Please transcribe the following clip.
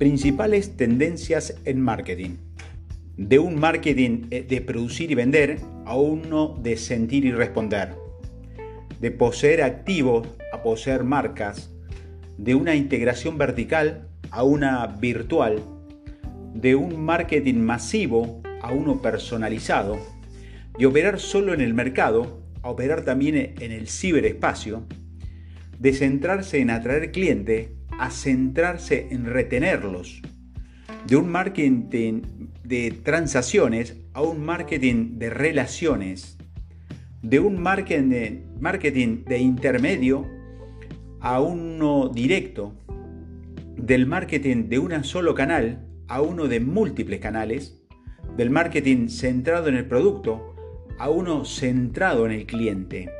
Principales tendencias en marketing. De un marketing eh, de producir y vender a uno de sentir y responder. De poseer activos a poseer marcas. De una integración vertical a una virtual. De un marketing masivo a uno personalizado. De operar solo en el mercado a operar también en el ciberespacio. De centrarse en atraer cliente a centrarse en retenerlos. De un marketing de transacciones a un marketing de relaciones. De un marketing de, marketing de intermedio a uno directo. Del marketing de un solo canal a uno de múltiples canales. Del marketing centrado en el producto a uno centrado en el cliente